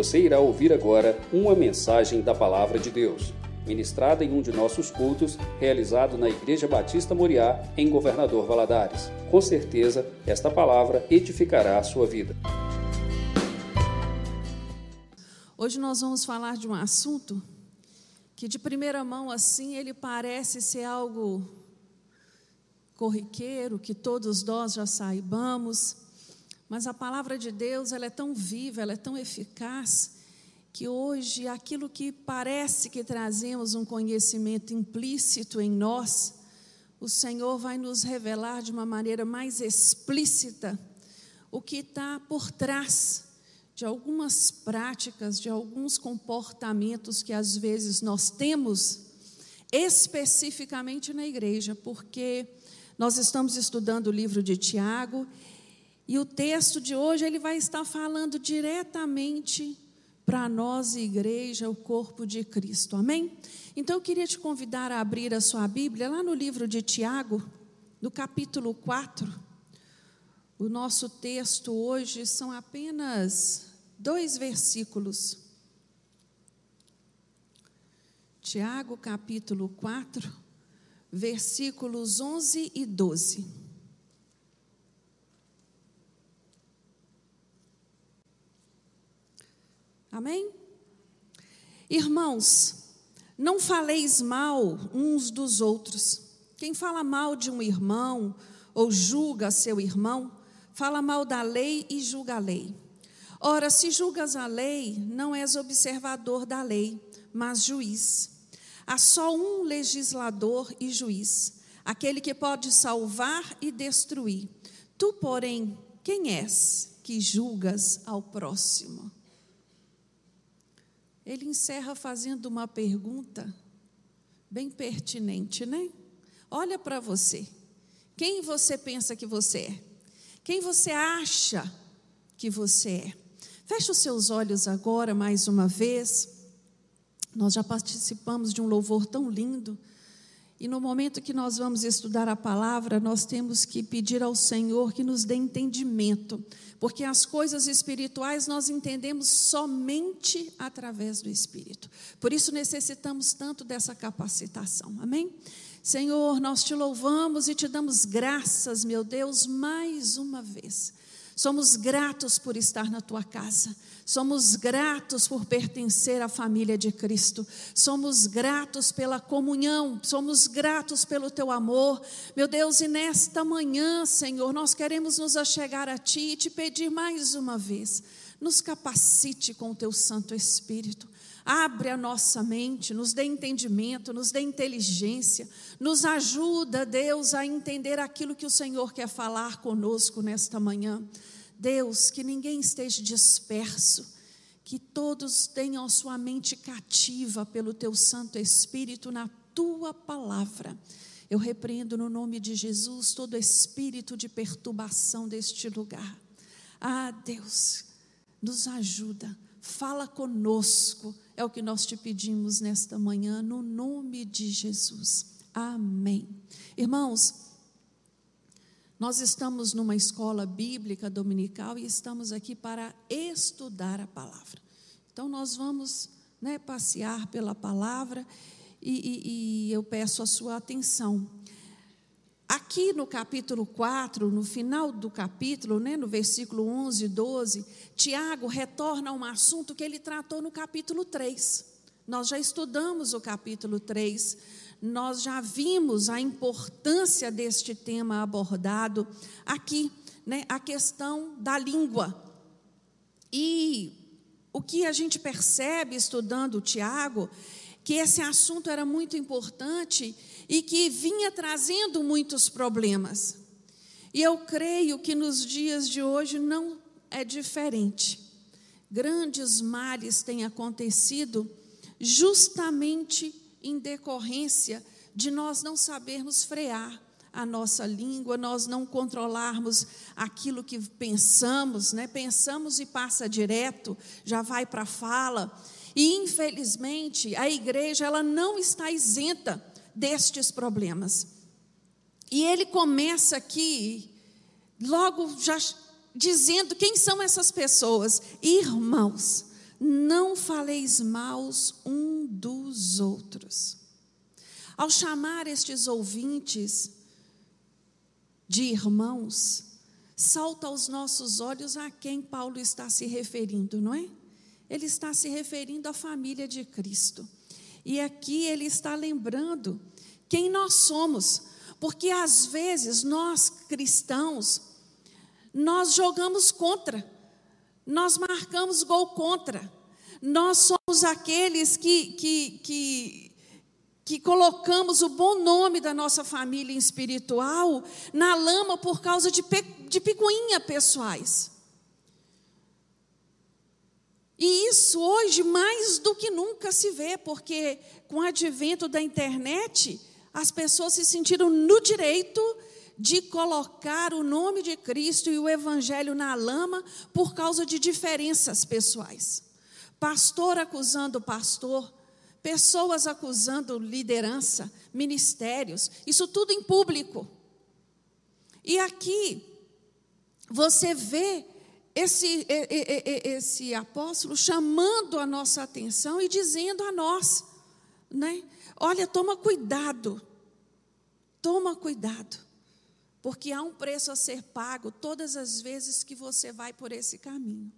Você irá ouvir agora uma mensagem da Palavra de Deus, ministrada em um de nossos cultos, realizado na Igreja Batista Moriá, em Governador Valadares. Com certeza, esta palavra edificará a sua vida. Hoje nós vamos falar de um assunto que, de primeira mão, assim, ele parece ser algo corriqueiro, que todos nós já saibamos, mas a palavra de Deus, ela é tão viva, ela é tão eficaz, que hoje aquilo que parece que trazemos um conhecimento implícito em nós, o Senhor vai nos revelar de uma maneira mais explícita o que está por trás de algumas práticas, de alguns comportamentos que às vezes nós temos, especificamente na igreja, porque nós estamos estudando o livro de Tiago e o texto de hoje ele vai estar falando diretamente para nós, igreja, o corpo de Cristo. Amém? Então eu queria te convidar a abrir a sua Bíblia lá no livro de Tiago, no capítulo 4. O nosso texto hoje são apenas dois versículos. Tiago, capítulo 4, versículos 11 e 12. Amém? Irmãos, não faleis mal uns dos outros. Quem fala mal de um irmão ou julga seu irmão, fala mal da lei e julga a lei. Ora, se julgas a lei, não és observador da lei, mas juiz. Há só um legislador e juiz, aquele que pode salvar e destruir. Tu, porém, quem és que julgas ao próximo? Ele encerra fazendo uma pergunta bem pertinente, né? Olha para você. Quem você pensa que você é? Quem você acha que você é? Feche os seus olhos agora mais uma vez. Nós já participamos de um louvor tão lindo. E no momento que nós vamos estudar a palavra, nós temos que pedir ao Senhor que nos dê entendimento, porque as coisas espirituais nós entendemos somente através do Espírito. Por isso necessitamos tanto dessa capacitação. Amém? Senhor, nós te louvamos e te damos graças, meu Deus, mais uma vez. Somos gratos por estar na tua casa. Somos gratos por pertencer à família de Cristo. Somos gratos pela comunhão. Somos gratos pelo teu amor. Meu Deus, e nesta manhã, Senhor, nós queremos nos achegar a ti e te pedir mais uma vez. Nos capacite com o teu Santo Espírito. Abre a nossa mente, nos dê entendimento, nos dê inteligência, nos ajuda, Deus, a entender aquilo que o Senhor quer falar conosco nesta manhã. Deus, que ninguém esteja disperso, que todos tenham sua mente cativa pelo teu Santo Espírito na tua palavra. Eu repreendo no nome de Jesus todo espírito de perturbação deste lugar. Ah, Deus, nos ajuda, fala conosco, é o que nós te pedimos nesta manhã, no nome de Jesus. Amém. Irmãos, nós estamos numa escola bíblica dominical e estamos aqui para estudar a palavra. Então, nós vamos né, passear pela palavra e, e, e eu peço a sua atenção. Aqui no capítulo 4, no final do capítulo, né, no versículo 11 e 12, Tiago retorna a um assunto que ele tratou no capítulo 3. Nós já estudamos o capítulo 3 nós já vimos a importância deste tema abordado aqui, né, a questão da língua. E o que a gente percebe estudando o Tiago, que esse assunto era muito importante e que vinha trazendo muitos problemas. E eu creio que nos dias de hoje não é diferente. Grandes males têm acontecido justamente em decorrência de nós não sabermos frear a nossa língua, nós não controlarmos aquilo que pensamos, né? Pensamos e passa direto, já vai para a fala. E infelizmente, a igreja ela não está isenta destes problemas. E ele começa aqui logo já dizendo quem são essas pessoas? Irmãos. Não faleis maus um dos outros. Ao chamar estes ouvintes de irmãos, salta aos nossos olhos a quem Paulo está se referindo, não é? Ele está se referindo à família de Cristo. E aqui ele está lembrando quem nós somos, porque às vezes nós cristãos nós jogamos contra, nós marcamos gol contra, nós somos aqueles que, que, que, que colocamos o bom nome da nossa família espiritual na lama por causa de, de picuinha pessoais. E isso hoje mais do que nunca se vê, porque com o advento da internet, as pessoas se sentiram no direito de colocar o nome de Cristo e o Evangelho na lama por causa de diferenças pessoais. Pastor acusando pastor, pessoas acusando liderança, ministérios, isso tudo em público. E aqui você vê esse, esse apóstolo chamando a nossa atenção e dizendo a nós, né? Olha, toma cuidado, toma cuidado porque há um preço a ser pago todas as vezes que você vai por esse caminho.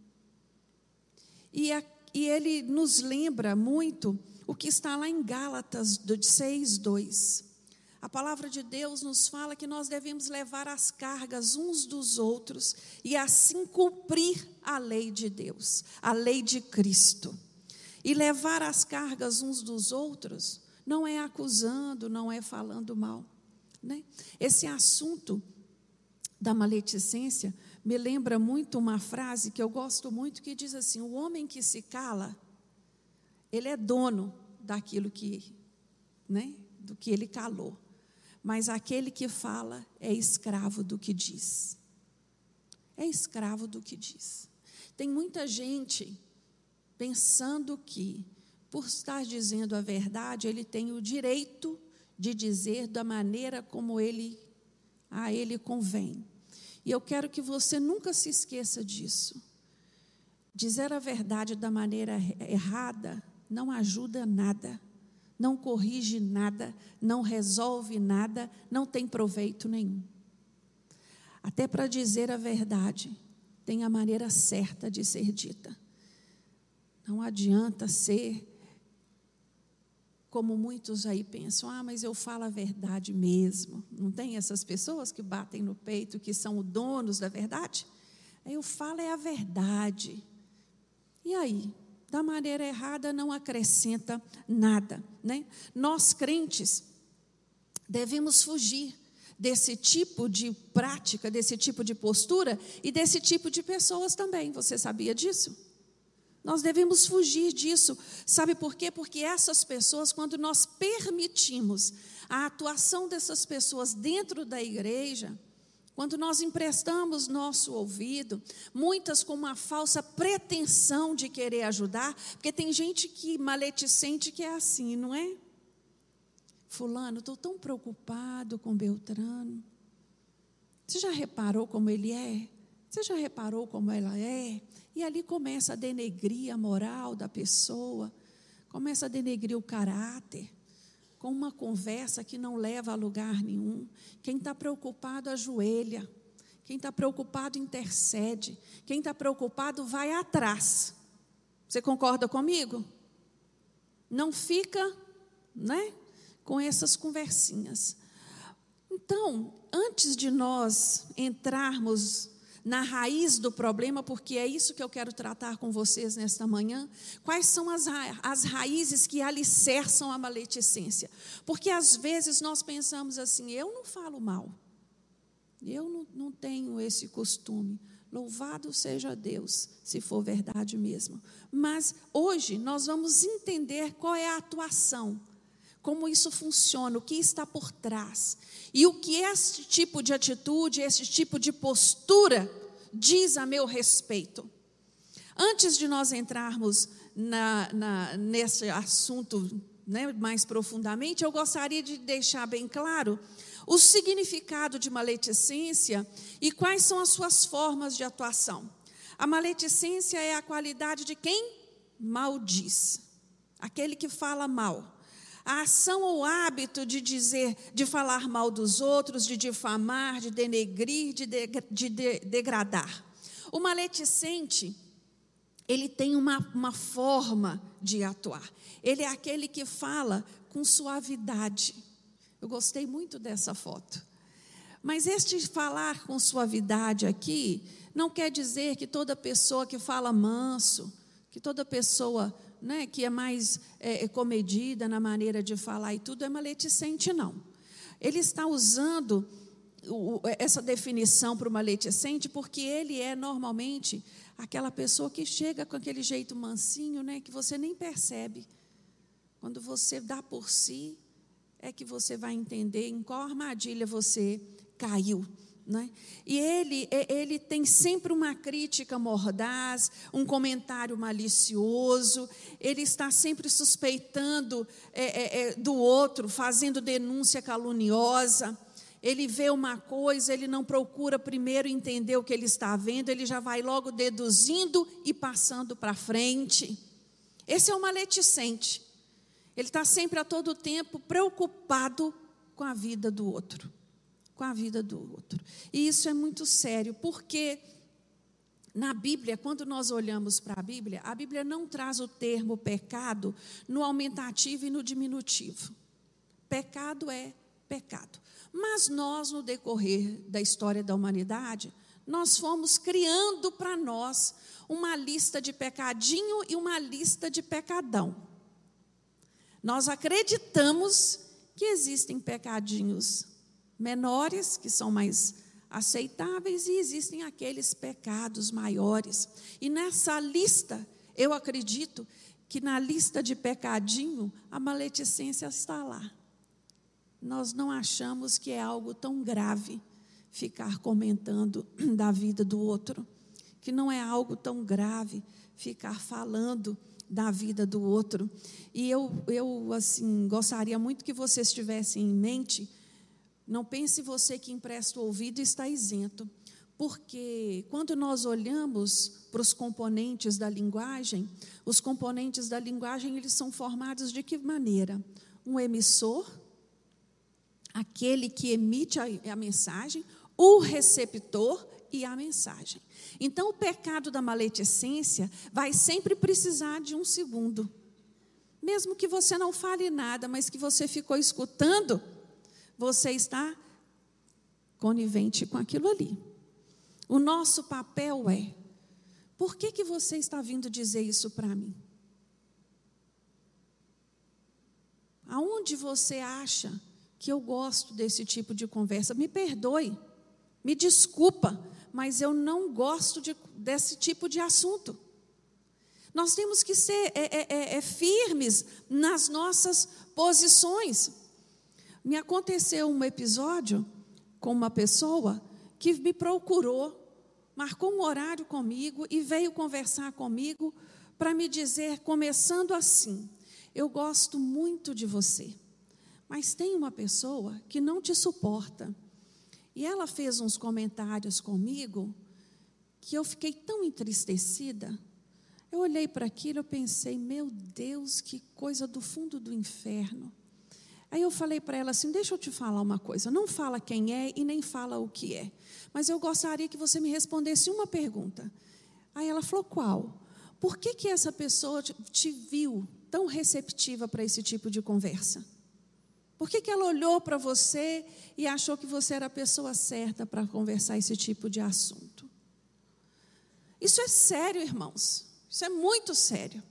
E, a, e ele nos lembra muito o que está lá em Gálatas 6, 2. A palavra de Deus nos fala que nós devemos levar as cargas uns dos outros e assim cumprir a lei de Deus, a lei de Cristo. E levar as cargas uns dos outros não é acusando, não é falando mal. Né? Esse assunto da maledicência me lembra muito uma frase que eu gosto muito que diz assim: o homem que se cala, ele é dono daquilo que, né, do que ele calou. Mas aquele que fala é escravo do que diz. É escravo do que diz. Tem muita gente pensando que, por estar dizendo a verdade, ele tem o direito de dizer da maneira como ele a ele convém. E eu quero que você nunca se esqueça disso. Dizer a verdade da maneira errada não ajuda nada, não corrige nada, não resolve nada, não tem proveito nenhum. Até para dizer a verdade, tem a maneira certa de ser dita. Não adianta ser como muitos aí pensam, ah, mas eu falo a verdade mesmo. Não tem essas pessoas que batem no peito, que são os donos da verdade? Eu falo é a verdade. E aí? Da maneira errada não acrescenta nada, né? Nós crentes devemos fugir desse tipo de prática, desse tipo de postura e desse tipo de pessoas também. Você sabia disso? Nós devemos fugir disso. Sabe por quê? Porque essas pessoas, quando nós permitimos a atuação dessas pessoas dentro da igreja, quando nós emprestamos nosso ouvido, muitas com uma falsa pretensão de querer ajudar, porque tem gente que maledicente que é assim, não é? Fulano, estou tão preocupado com Beltrano. Você já reparou como ele é? Você já reparou como ela é? E ali começa a denegrir a moral da pessoa, começa a denegrir o caráter, com uma conversa que não leva a lugar nenhum. Quem está preocupado ajoelha, quem está preocupado intercede, quem está preocupado vai atrás. Você concorda comigo? Não fica, né, com essas conversinhas. Então, antes de nós entrarmos na raiz do problema, porque é isso que eu quero tratar com vocês nesta manhã. Quais são as, ra as raízes que alicerçam a maledicência? Porque às vezes nós pensamos assim: eu não falo mal, eu não, não tenho esse costume. Louvado seja Deus, se for verdade mesmo. Mas hoje nós vamos entender qual é a atuação, como isso funciona, o que está por trás. E o que este tipo de atitude, esse tipo de postura diz a meu respeito. Antes de nós entrarmos na, na, nesse assunto né, mais profundamente, eu gostaria de deixar bem claro o significado de maledicência e quais são as suas formas de atuação. A maledicência é a qualidade de quem maldiz, aquele que fala mal. A ação ou hábito de dizer, de falar mal dos outros, de difamar, de denegrir, de, de, de, de degradar. O maledicente, ele tem uma, uma forma de atuar. Ele é aquele que fala com suavidade. Eu gostei muito dessa foto. Mas este falar com suavidade aqui não quer dizer que toda pessoa que fala manso, que toda pessoa né, que é mais é, é, comedida na maneira de falar e tudo é maledicente, não. Ele está usando o, essa definição para o maledicente porque ele é normalmente aquela pessoa que chega com aquele jeito mansinho, né, que você nem percebe. Quando você dá por si, é que você vai entender em qual armadilha você caiu. Né? E ele, ele tem sempre uma crítica mordaz, um comentário malicioso, ele está sempre suspeitando é, é, é, do outro, fazendo denúncia caluniosa. Ele vê uma coisa, ele não procura primeiro entender o que ele está vendo, ele já vai logo deduzindo e passando para frente. Esse é o maledicente. Ele está sempre a todo tempo preocupado com a vida do outro com a vida do outro. E isso é muito sério, porque na Bíblia, quando nós olhamos para a Bíblia, a Bíblia não traz o termo pecado no aumentativo e no diminutivo. Pecado é pecado. Mas nós, no decorrer da história da humanidade, nós fomos criando para nós uma lista de pecadinho e uma lista de pecadão. Nós acreditamos que existem pecadinhos menores, que são mais aceitáveis, e existem aqueles pecados maiores. E nessa lista, eu acredito que na lista de pecadinho, a maledicência está lá. Nós não achamos que é algo tão grave ficar comentando da vida do outro, que não é algo tão grave ficar falando da vida do outro. E eu, eu assim, gostaria muito que vocês tivessem em mente não pense você que empresta o ouvido e está isento, porque quando nós olhamos para os componentes da linguagem, os componentes da linguagem eles são formados de que maneira? Um emissor, aquele que emite a, a mensagem, o receptor e a mensagem. Então, o pecado da maledicência vai sempre precisar de um segundo. Mesmo que você não fale nada, mas que você ficou escutando, você está conivente com aquilo ali. O nosso papel é: por que, que você está vindo dizer isso para mim? Aonde você acha que eu gosto desse tipo de conversa? Me perdoe, me desculpa, mas eu não gosto de, desse tipo de assunto. Nós temos que ser é, é, é, é firmes nas nossas posições. Me aconteceu um episódio com uma pessoa que me procurou, marcou um horário comigo e veio conversar comigo para me dizer, começando assim: Eu gosto muito de você, mas tem uma pessoa que não te suporta. E ela fez uns comentários comigo que eu fiquei tão entristecida. Eu olhei para aquilo e pensei, meu Deus, que coisa do fundo do inferno. Aí eu falei para ela assim: deixa eu te falar uma coisa. Não fala quem é e nem fala o que é. Mas eu gostaria que você me respondesse uma pergunta. Aí ela falou: qual? Por que, que essa pessoa te viu tão receptiva para esse tipo de conversa? Por que, que ela olhou para você e achou que você era a pessoa certa para conversar esse tipo de assunto? Isso é sério, irmãos. Isso é muito sério.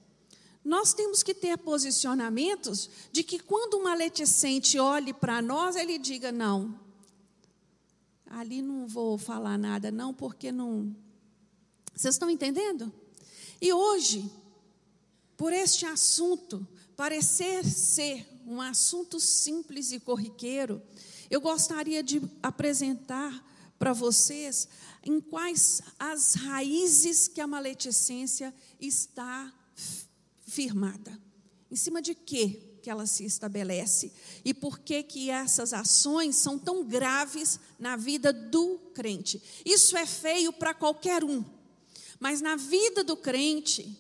Nós temos que ter posicionamentos de que quando um maledicente olhe para nós, ele diga: não, ali não vou falar nada, não, porque não. Vocês estão entendendo? E hoje, por este assunto parecer ser um assunto simples e corriqueiro, eu gostaria de apresentar para vocês em quais as raízes que a maledicência está firmada. Em cima de quê que ela se estabelece? E por que que essas ações são tão graves na vida do crente? Isso é feio para qualquer um. Mas na vida do crente,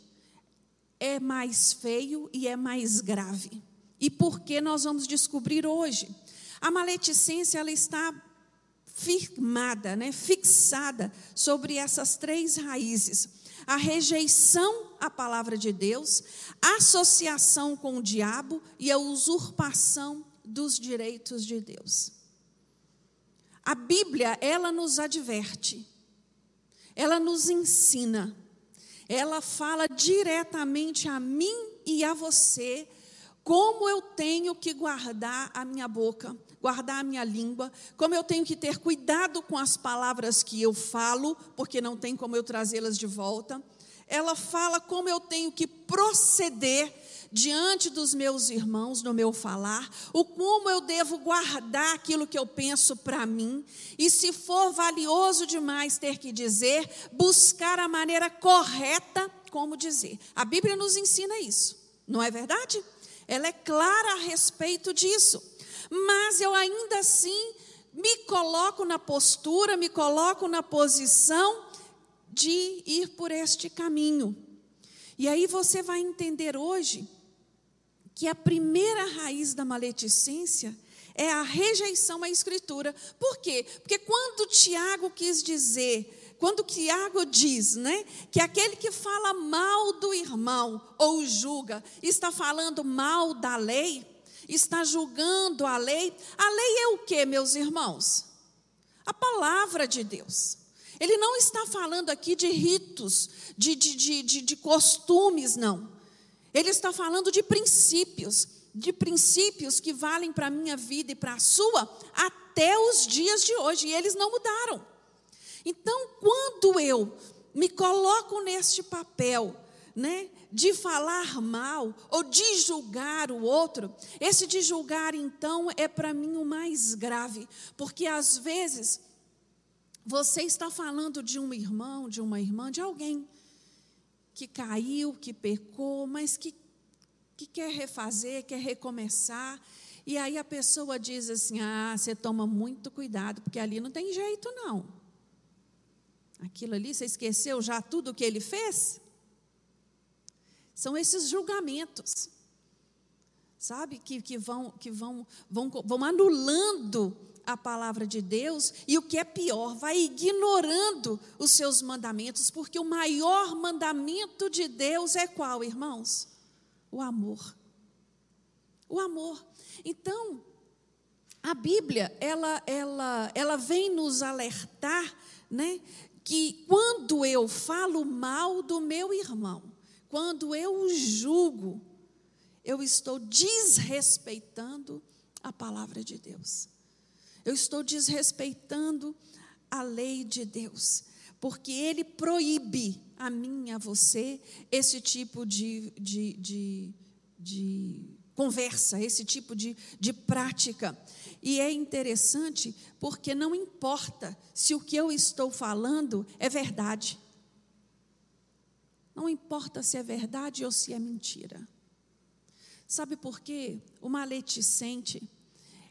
é mais feio e é mais grave. E por que nós vamos descobrir hoje? A maledicência ela está firmada, né, fixada sobre essas três raízes: a rejeição à palavra de Deus, a associação com o diabo e a usurpação dos direitos de Deus. A Bíblia, ela nos adverte, ela nos ensina, ela fala diretamente a mim e a você como eu tenho que guardar a minha boca, guardar a minha língua, como eu tenho que ter cuidado com as palavras que eu falo, porque não tem como eu trazê-las de volta. Ela fala como eu tenho que proceder diante dos meus irmãos no meu falar, o como eu devo guardar aquilo que eu penso para mim, e se for valioso demais ter que dizer, buscar a maneira correta como dizer. A Bíblia nos ensina isso, não é verdade? Ela é clara a respeito disso mas eu ainda assim me coloco na postura, me coloco na posição de ir por este caminho. E aí você vai entender hoje que a primeira raiz da maledicência é a rejeição à Escritura. Por quê? Porque quando Tiago quis dizer, quando Tiago diz, né, que aquele que fala mal do irmão ou julga está falando mal da lei, está julgando a lei. A lei é o que, meus irmãos? A palavra de Deus. Ele não está falando aqui de ritos, de, de, de, de, costumes, não. Ele está falando de princípios, de princípios que valem para a minha vida e para a sua até os dias de hoje, e eles não mudaram. Então, quando eu me coloco neste papel, né, de falar mal ou de julgar o outro, esse de julgar então é para mim o mais grave, porque às vezes você está falando de um irmão, de uma irmã, de alguém que caiu, que pecou, mas que, que quer refazer, quer recomeçar. E aí a pessoa diz assim: ah, você toma muito cuidado, porque ali não tem jeito, não. Aquilo ali, você esqueceu já tudo o que ele fez? São esses julgamentos, sabe, que, que, vão, que vão, vão, vão anulando a palavra de Deus e o que é pior, vai ignorando os seus mandamentos, porque o maior mandamento de Deus é qual, irmãos? O amor. O amor. Então, a Bíblia, ela, ela, ela vem nos alertar, né, que quando eu falo mal do meu irmão, quando eu o julgo, eu estou desrespeitando a palavra de Deus. Eu estou desrespeitando a lei de Deus, porque Ele proíbe a mim e a você esse tipo de, de, de, de conversa, esse tipo de, de prática. E é interessante porque não importa se o que eu estou falando é verdade. Não importa se é verdade ou se é mentira. Sabe por quê? O maledicente,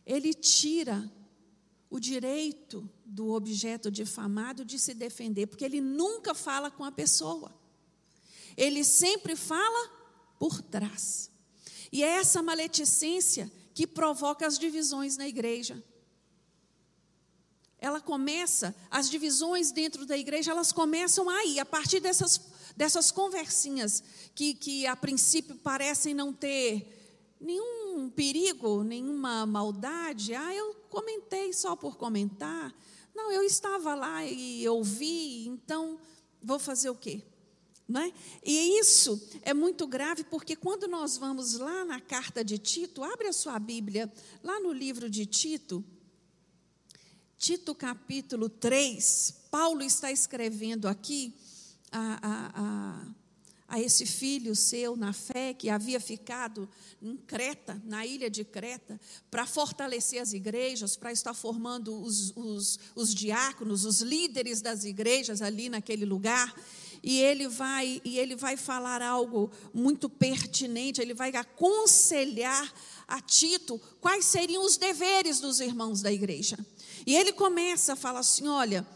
ele tira o direito do objeto difamado de se defender, porque ele nunca fala com a pessoa. Ele sempre fala por trás. E é essa maledicência que provoca as divisões na igreja. Ela começa, as divisões dentro da igreja, elas começam aí, a partir dessas dessas conversinhas que, que a princípio parecem não ter nenhum perigo, nenhuma maldade. Ah, eu comentei só por comentar. Não, eu estava lá e ouvi, então vou fazer o quê? Não é? E isso é muito grave porque quando nós vamos lá na carta de Tito, abre a sua Bíblia, lá no livro de Tito, Tito capítulo 3, Paulo está escrevendo aqui a, a, a, a esse filho seu na fé que havia ficado em Creta, na ilha de Creta, para fortalecer as igrejas, para estar formando os, os, os diáconos, os líderes das igrejas ali naquele lugar e ele vai e ele vai falar algo muito pertinente, ele vai aconselhar a Tito quais seriam os deveres dos irmãos da igreja. E ele começa a falar assim: olha,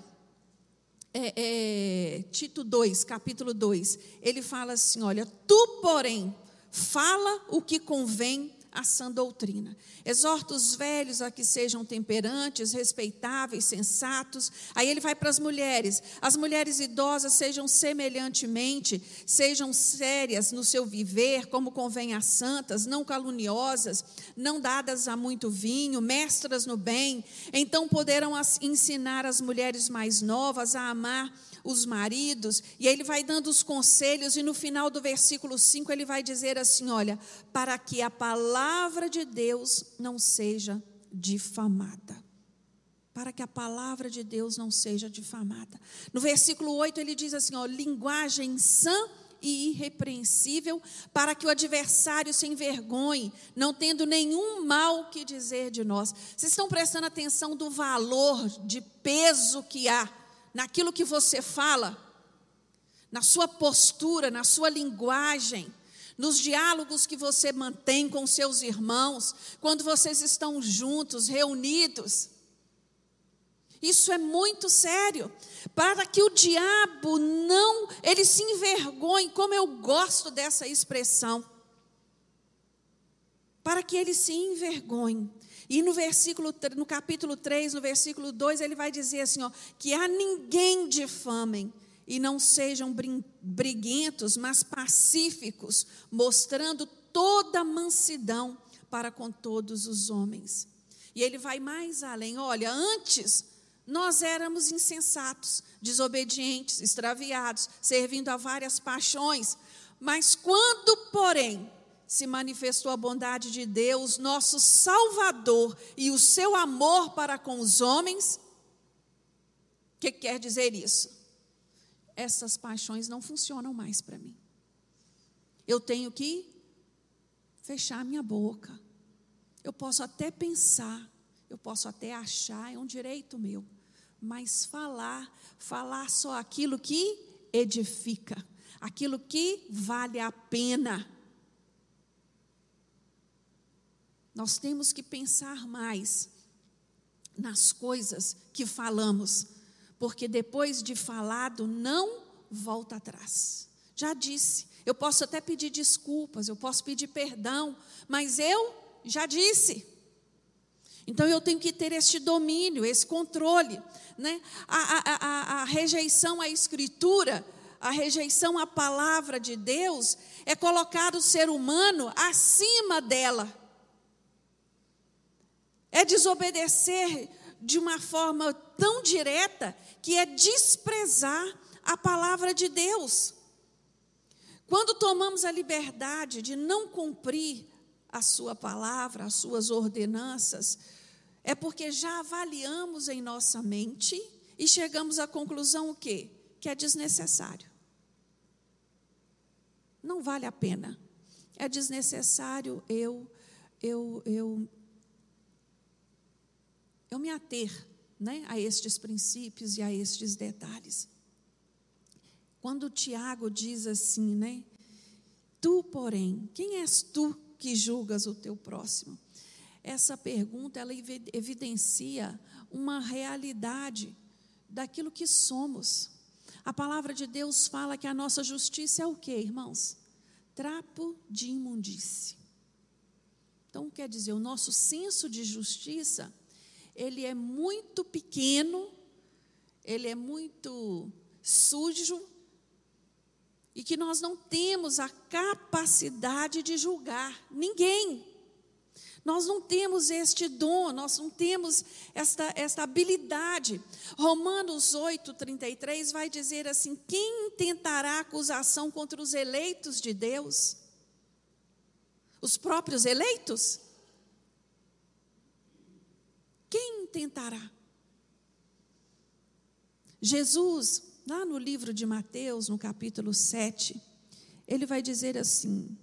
é, é, Tito 2, capítulo 2, ele fala assim: olha, tu, porém, fala o que convém à sã doutrina. Exorta os velhos a que sejam temperantes, respeitáveis, sensatos. Aí ele vai para as mulheres. As mulheres idosas sejam semelhantemente, sejam sérias no seu viver, como convém às santas, não caluniosas, não dadas a muito vinho, mestras no bem. Então poderão ensinar as mulheres mais novas a amar os maridos, e ele vai dando os conselhos, e no final do versículo 5 ele vai dizer assim: Olha, para que a palavra de Deus não seja difamada. Para que a palavra de Deus não seja difamada. No versículo 8 ele diz assim: ó, linguagem sã e irrepreensível, para que o adversário se envergonhe, não tendo nenhum mal que dizer de nós. Vocês estão prestando atenção do valor, de peso que há naquilo que você fala, na sua postura, na sua linguagem, nos diálogos que você mantém com seus irmãos, quando vocês estão juntos, reunidos. Isso é muito sério, para que o diabo não, ele se envergonhe, como eu gosto dessa expressão. Para que ele se envergonhe. E no versículo, no capítulo 3, no versículo 2, ele vai dizer assim, ó, que a ninguém difamem e não sejam briguentos, mas pacíficos, mostrando toda mansidão para com todos os homens. E ele vai mais além, olha, antes nós éramos insensatos, desobedientes, extraviados, servindo a várias paixões, mas quando, porém, se manifestou a bondade de Deus, nosso Salvador, e o seu amor para com os homens. O que quer dizer isso? Essas paixões não funcionam mais para mim. Eu tenho que fechar minha boca. Eu posso até pensar, eu posso até achar, é um direito meu, mas falar, falar só aquilo que edifica, aquilo que vale a pena Nós temos que pensar mais nas coisas que falamos, porque depois de falado, não volta atrás. Já disse, eu posso até pedir desculpas, eu posso pedir perdão, mas eu já disse. Então eu tenho que ter este domínio, esse controle. Né? A, a, a, a rejeição à Escritura, a rejeição à palavra de Deus, é colocar o ser humano acima dela é desobedecer de uma forma tão direta que é desprezar a palavra de Deus. Quando tomamos a liberdade de não cumprir a sua palavra, as suas ordenanças, é porque já avaliamos em nossa mente e chegamos à conclusão o quê? Que é desnecessário. Não vale a pena. É desnecessário eu eu eu eu me ater né, a estes princípios e a estes detalhes. Quando Tiago diz assim, né? Tu, porém, quem és tu que julgas o teu próximo? Essa pergunta ela evidencia uma realidade daquilo que somos. A palavra de Deus fala que a nossa justiça é o que, irmãos? Trapo de imundície. Então, quer dizer, o nosso senso de justiça ele é muito pequeno, ele é muito sujo, e que nós não temos a capacidade de julgar ninguém. Nós não temos este dom, nós não temos esta, esta habilidade. Romanos 8, 33 vai dizer assim: quem tentará acusação contra os eleitos de Deus? Os próprios eleitos? Quem tentará? Jesus, lá no livro de Mateus, no capítulo 7, ele vai dizer assim: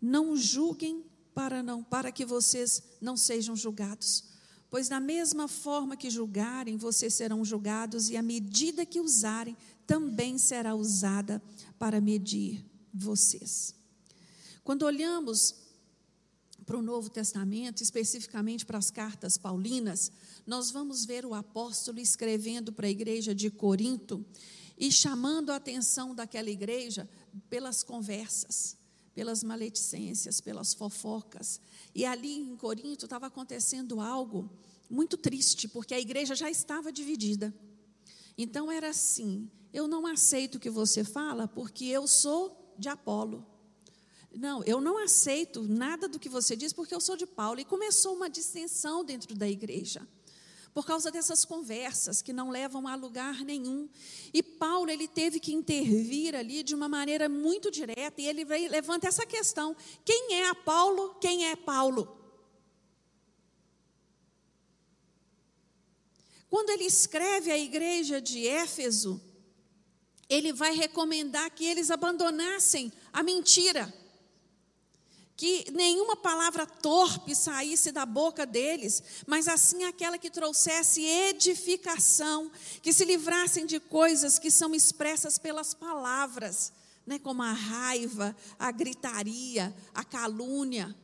Não julguem para não para que vocês não sejam julgados. Pois da mesma forma que julgarem, vocês serão julgados, e a medida que usarem também será usada para medir vocês. Quando olhamos para o Novo Testamento, especificamente para as cartas paulinas, nós vamos ver o apóstolo escrevendo para a igreja de Corinto e chamando a atenção daquela igreja pelas conversas, pelas maledicências, pelas fofocas. E ali em Corinto estava acontecendo algo muito triste, porque a igreja já estava dividida. Então era assim: eu não aceito o que você fala porque eu sou de Apolo. Não, eu não aceito nada do que você diz porque eu sou de Paulo. E começou uma distensão dentro da igreja. Por causa dessas conversas que não levam a lugar nenhum. E Paulo, ele teve que intervir ali de uma maneira muito direta. E ele levanta essa questão: quem é Paulo? Quem é Paulo? Quando ele escreve à igreja de Éfeso, ele vai recomendar que eles abandonassem a mentira que nenhuma palavra torpe saísse da boca deles, mas assim aquela que trouxesse edificação, que se livrassem de coisas que são expressas pelas palavras, né, como a raiva, a gritaria, a calúnia.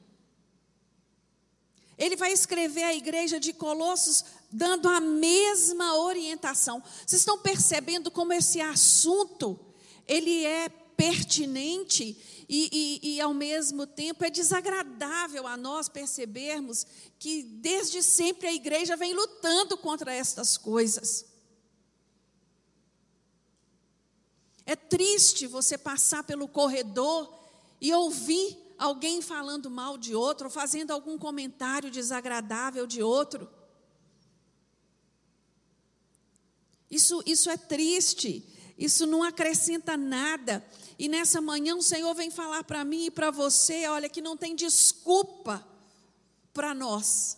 Ele vai escrever à igreja de Colossos dando a mesma orientação. Vocês estão percebendo como esse assunto ele é pertinente e, e, e, ao mesmo tempo, é desagradável a nós percebermos que, desde sempre, a igreja vem lutando contra estas coisas. É triste você passar pelo corredor e ouvir alguém falando mal de outro, ou fazendo algum comentário desagradável de outro. Isso, isso é triste, isso não acrescenta nada. E nessa manhã o Senhor vem falar para mim e para você, olha, que não tem desculpa para nós.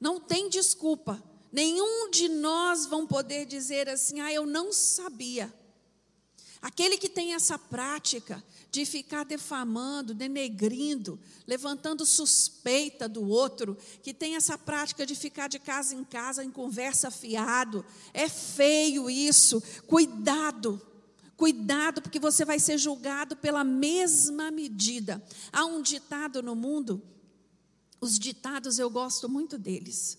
Não tem desculpa. Nenhum de nós vão poder dizer assim: "Ah, eu não sabia". Aquele que tem essa prática de ficar defamando, denegrindo, levantando suspeita do outro, que tem essa prática de ficar de casa em casa em conversa fiado, é feio isso. Cuidado. Cuidado, porque você vai ser julgado pela mesma medida. Há um ditado no mundo, os ditados eu gosto muito deles,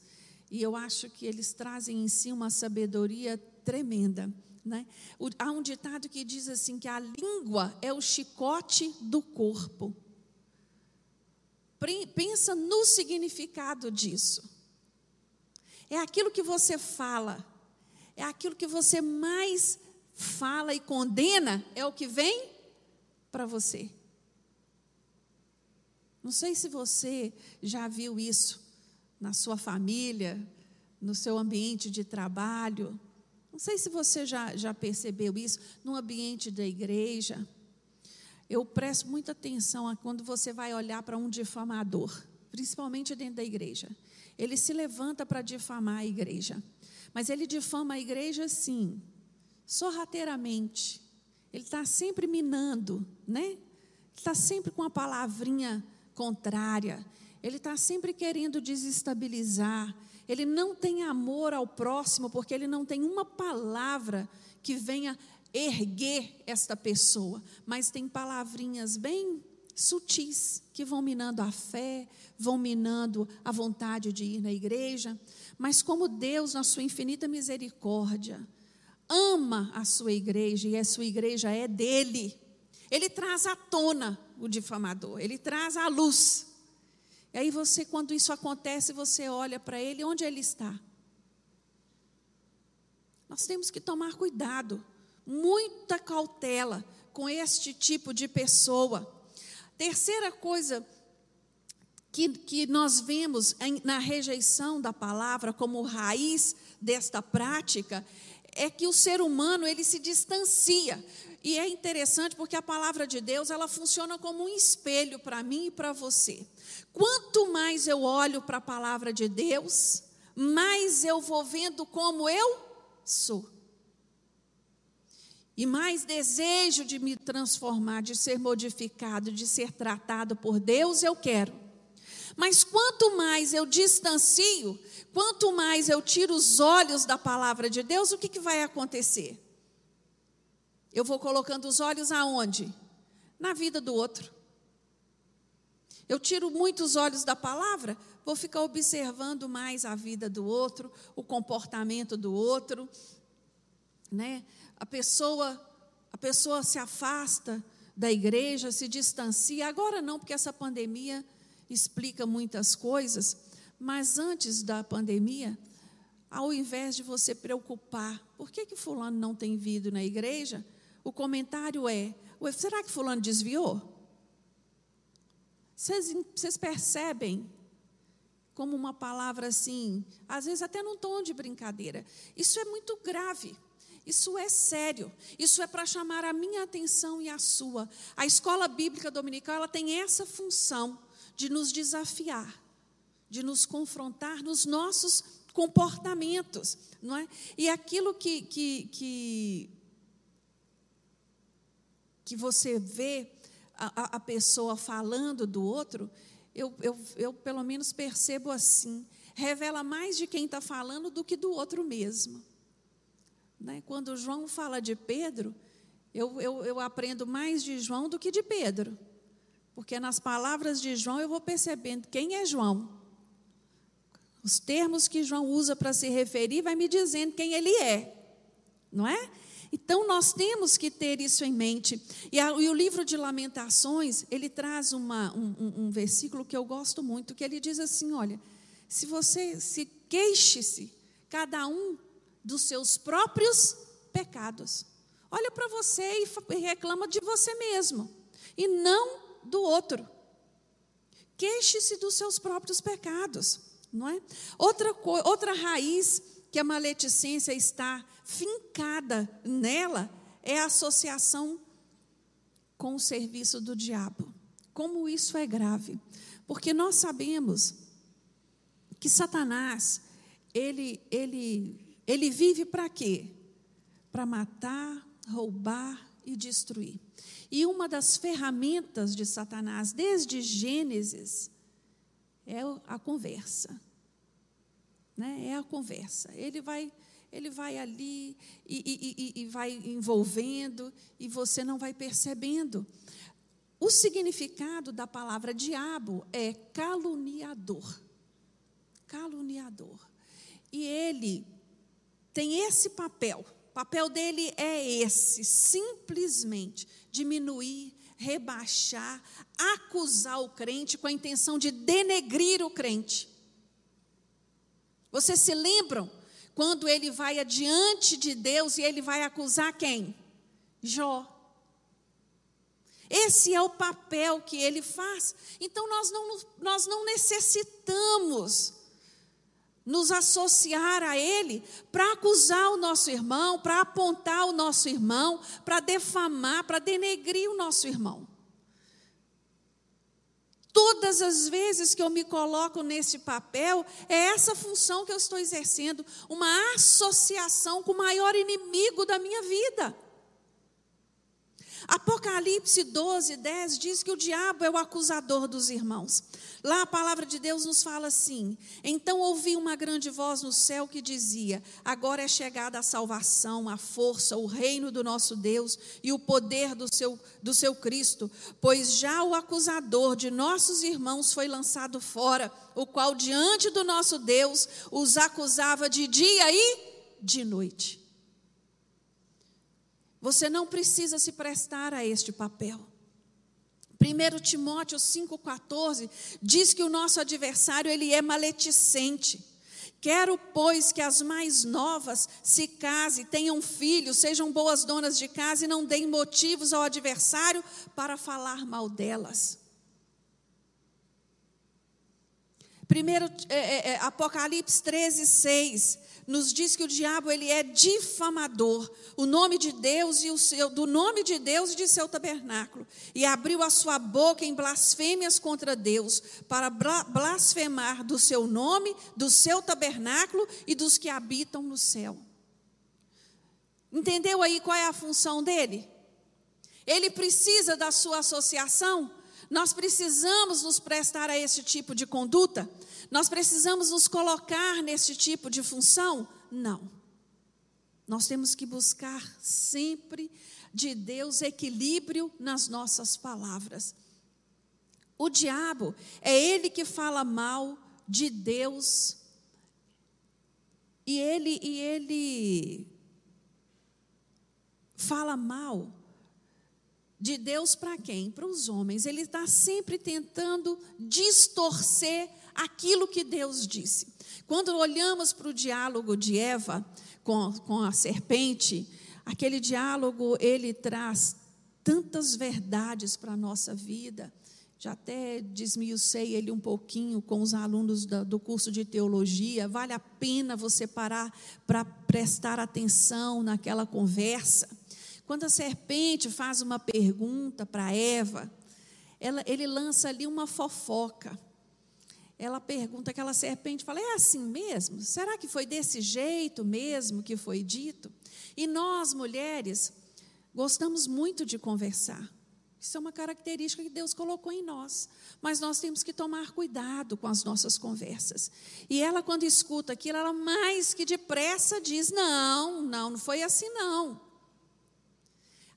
e eu acho que eles trazem em si uma sabedoria tremenda. Né? Há um ditado que diz assim: que a língua é o chicote do corpo. Pensa no significado disso. É aquilo que você fala, é aquilo que você mais fala e condena é o que vem para você. Não sei se você já viu isso na sua família, no seu ambiente de trabalho. Não sei se você já, já percebeu isso no ambiente da igreja. Eu presto muita atenção a quando você vai olhar para um difamador, principalmente dentro da igreja. Ele se levanta para difamar a igreja. Mas ele difama a igreja, sim, sorrateiramente. Ele está sempre minando, né? Está sempre com a palavrinha contrária. Ele está sempre querendo desestabilizar. Ele não tem amor ao próximo, porque ele não tem uma palavra que venha erguer esta pessoa, mas tem palavrinhas bem sutis que vão minando a fé, vão minando a vontade de ir na igreja. Mas como Deus, na sua infinita misericórdia, ama a sua igreja e a sua igreja é dele. Ele traz à tona o difamador, ele traz à luz. E aí você, quando isso acontece, você olha para ele, onde ele está? Nós temos que tomar cuidado, muita cautela com este tipo de pessoa. Terceira coisa que, que nós vemos em, na rejeição da palavra como raiz desta prática é que o ser humano ele se distancia. E é interessante porque a palavra de Deus, ela funciona como um espelho para mim e para você. Quanto mais eu olho para a palavra de Deus, mais eu vou vendo como eu sou. E mais desejo de me transformar, de ser modificado, de ser tratado por Deus, eu quero. Mas quanto mais eu distancio, quanto mais eu tiro os olhos da palavra de Deus, o que, que vai acontecer? Eu vou colocando os olhos aonde? Na vida do outro. Eu tiro muitos olhos da palavra, vou ficar observando mais a vida do outro, o comportamento do outro, né? A pessoa, a pessoa se afasta da igreja, se distancia. Agora não, porque essa pandemia explica muitas coisas, mas antes da pandemia, ao invés de você preocupar, por que que fulano não tem vindo na igreja? O comentário é: será que fulano desviou? Vocês, vocês percebem como uma palavra assim, às vezes até num tom de brincadeira. Isso é muito grave. Isso é sério. Isso é para chamar a minha atenção e a sua. A escola bíblica dominical ela tem essa função de nos desafiar, de nos confrontar nos nossos comportamentos, não é? E aquilo que que, que, que você vê a, a pessoa falando do outro, eu, eu, eu pelo menos percebo assim, revela mais de quem está falando do que do outro mesmo. Né? Quando João fala de Pedro, eu, eu, eu aprendo mais de João do que de Pedro. Porque nas palavras de João eu vou percebendo quem é João. Os termos que João usa para se referir vai me dizendo quem ele é. Não é? Então nós temos que ter isso em mente. E, a, e o livro de Lamentações, ele traz uma, um, um, versículo que eu gosto muito, que ele diz assim: olha, se você se queixe-se, cada um dos seus próprios pecados. Olha para você e reclama de você mesmo, e não do outro. Queixe-se dos seus próprios pecados, não é? Outra, outra raiz que a maledicência está fincada nela é a associação com o serviço do diabo. Como isso é grave? Porque nós sabemos que Satanás, ele, ele, ele vive para quê? Para matar, roubar e destruir. E uma das ferramentas de Satanás, desde Gênesis, é a conversa. Né? É a conversa. Ele vai ele vai ali e, e, e, vai envolvendo e você não vai percebendo. O significado da palavra diabo é caluniador. Caluniador. E ele tem esse papel. O papel dele é esse: simplesmente diminuir, rebaixar, acusar o crente com a intenção de denegrir o crente. Vocês se lembram quando ele vai adiante de Deus e ele vai acusar quem? Jó. Esse é o papel que ele faz. Então nós não, nós não necessitamos nos associar a ele para acusar o nosso irmão, para apontar o nosso irmão, para defamar, para denegrir o nosso irmão. Todas as vezes que eu me coloco nesse papel, é essa função que eu estou exercendo, uma associação com o maior inimigo da minha vida. Apocalipse 12, 10 diz que o diabo é o acusador dos irmãos. Lá a palavra de Deus nos fala assim: Então ouvi uma grande voz no céu que dizia: Agora é chegada a salvação, a força, o reino do nosso Deus e o poder do seu, do seu Cristo, pois já o acusador de nossos irmãos foi lançado fora, o qual diante do nosso Deus os acusava de dia e de noite. Você não precisa se prestar a este papel. 1 Timóteo 5,14 diz que o nosso adversário ele é maledicente. Quero, pois, que as mais novas se casem, tenham filhos, sejam boas donas de casa e não deem motivos ao adversário para falar mal delas. Primeiro, é, é, é Apocalipse 13, 6 nos diz que o diabo ele é difamador, o nome de Deus e o seu, do nome de Deus e de seu tabernáculo, e abriu a sua boca em blasfêmias contra Deus, para blasfemar do seu nome, do seu tabernáculo e dos que habitam no céu. Entendeu aí qual é a função dele? Ele precisa da sua associação? Nós precisamos nos prestar a esse tipo de conduta? Nós precisamos nos colocar nesse tipo de função? Não. Nós temos que buscar sempre de Deus equilíbrio nas nossas palavras. O diabo é ele que fala mal de Deus. E ele, e ele fala mal de Deus para quem? Para os homens. Ele está sempre tentando distorcer aquilo que Deus disse. Quando olhamos para o diálogo de Eva com, com a serpente, aquele diálogo ele traz tantas verdades para a nossa vida. Já até desmiucei ele um pouquinho com os alunos do curso de teologia. Vale a pena você parar para prestar atenção naquela conversa. Quando a serpente faz uma pergunta para Eva, ela, ele lança ali uma fofoca. Ela pergunta, aquela serpente fala: É assim mesmo? Será que foi desse jeito mesmo que foi dito? E nós, mulheres, gostamos muito de conversar. Isso é uma característica que Deus colocou em nós. Mas nós temos que tomar cuidado com as nossas conversas. E ela, quando escuta aquilo, ela mais que depressa diz: Não, não, não foi assim não.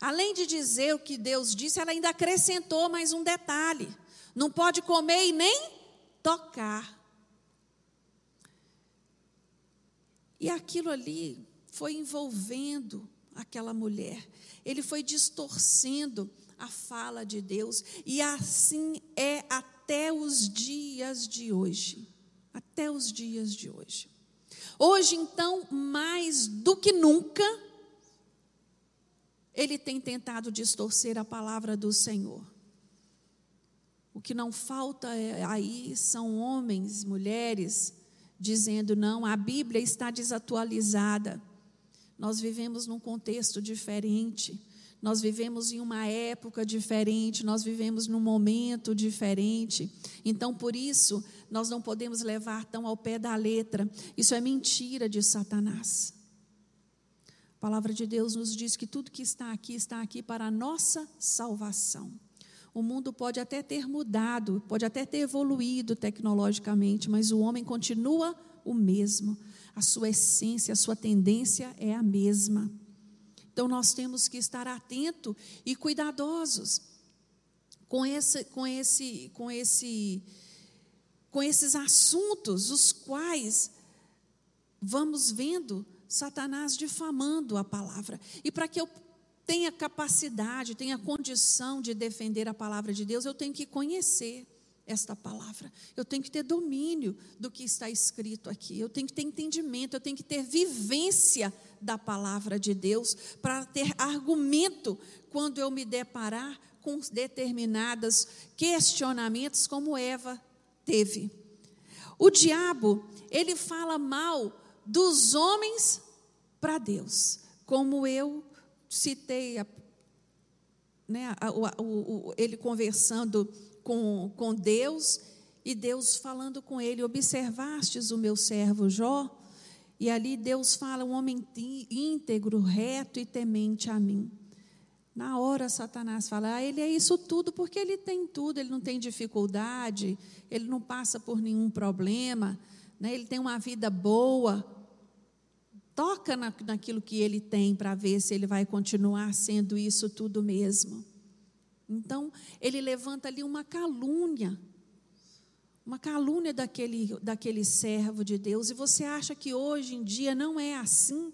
Além de dizer o que Deus disse, ela ainda acrescentou mais um detalhe: não pode comer e nem tocar. E aquilo ali foi envolvendo aquela mulher, ele foi distorcendo a fala de Deus, e assim é até os dias de hoje. Até os dias de hoje. Hoje, então, mais do que nunca, ele tem tentado distorcer a palavra do Senhor. O que não falta é, aí são homens, mulheres, dizendo: não, a Bíblia está desatualizada. Nós vivemos num contexto diferente, nós vivemos em uma época diferente, nós vivemos num momento diferente. Então, por isso, nós não podemos levar tão ao pé da letra. Isso é mentira de Satanás. A palavra de Deus nos diz que tudo que está aqui está aqui para a nossa salvação. O mundo pode até ter mudado, pode até ter evoluído tecnologicamente, mas o homem continua o mesmo. A sua essência, a sua tendência é a mesma. Então nós temos que estar atento e cuidadosos com esse, com esse, com esse, com esses assuntos, os quais vamos vendo Satanás difamando a palavra. E para que eu tenha capacidade, tenha condição de defender a palavra de Deus, eu tenho que conhecer esta palavra. Eu tenho que ter domínio do que está escrito aqui. Eu tenho que ter entendimento, eu tenho que ter vivência da palavra de Deus para ter argumento quando eu me deparar com determinados questionamentos como Eva teve. O diabo, ele fala mal dos homens para Deus. Como eu citei, a, né, a, o, o, ele conversando com, com Deus e Deus falando com ele: Observastes o meu servo Jó? E ali Deus fala: um homem íntegro, reto e temente a mim. Na hora Satanás fala: ah, ele é isso tudo porque ele tem tudo, ele não tem dificuldade, ele não passa por nenhum problema, né? ele tem uma vida boa. Toca na, naquilo que ele tem para ver se ele vai continuar sendo isso tudo mesmo. Então, ele levanta ali uma calúnia, uma calúnia daquele, daquele servo de Deus, e você acha que hoje em dia não é assim?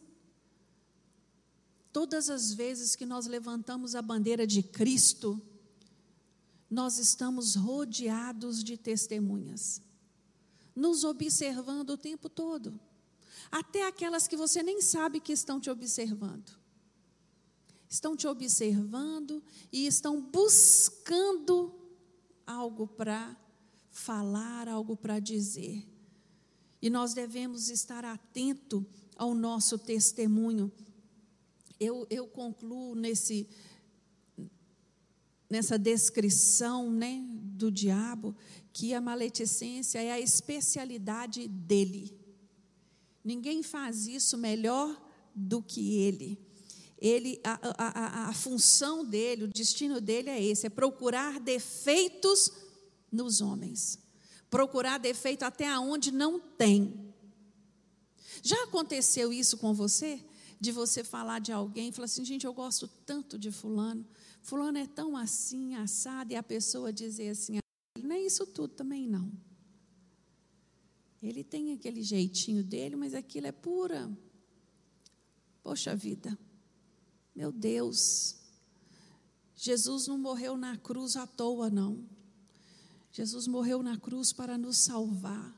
Todas as vezes que nós levantamos a bandeira de Cristo, nós estamos rodeados de testemunhas, nos observando o tempo todo até aquelas que você nem sabe que estão te observando. Estão te observando e estão buscando algo para falar, algo para dizer. E nós devemos estar atento ao nosso testemunho. Eu, eu concluo nesse, nessa descrição né, do diabo que a maledicência é a especialidade dele. Ninguém faz isso melhor do que ele. Ele, a, a, a, função dele, o destino dele é esse: é procurar defeitos nos homens, procurar defeito até onde não tem. Já aconteceu isso com você? De você falar de alguém e falar assim, gente, eu gosto tanto de Fulano, Fulano é tão assim, assado, e a pessoa dizer assim, não é isso tudo também não. Ele tem aquele jeitinho dele, mas aquilo é pura. Poxa vida, meu Deus, Jesus não morreu na cruz à toa, não. Jesus morreu na cruz para nos salvar,